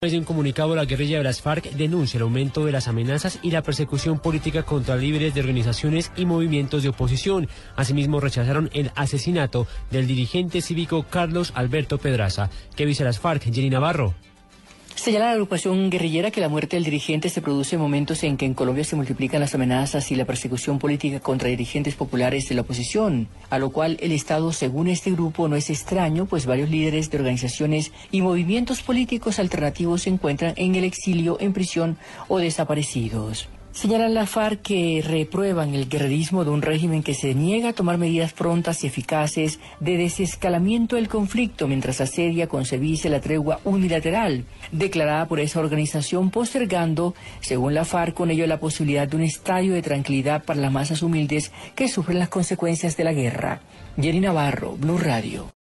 Desde un comunicado, la guerrilla de las FARC denuncia el aumento de las amenazas y la persecución política contra líderes de organizaciones y movimientos de oposición. Asimismo, rechazaron el asesinato del dirigente cívico Carlos Alberto Pedraza. ¿Qué dice las FARC? Jenny Navarro. Señala la agrupación guerrillera que la muerte del dirigente se produce en momentos en que en Colombia se multiplican las amenazas y la persecución política contra dirigentes populares de la oposición, a lo cual el Estado, según este grupo, no es extraño, pues varios líderes de organizaciones y movimientos políticos alternativos se encuentran en el exilio, en prisión o desaparecidos. Señalan la FARC que reprueban el guerrerismo de un régimen que se niega a tomar medidas prontas y eficaces de desescalamiento del conflicto mientras asedia con servicio la tregua unilateral, declarada por esa organización postergando, según la FARC, con ello la posibilidad de un estadio de tranquilidad para las masas humildes que sufren las consecuencias de la guerra. Jenny Navarro, Blue Radio.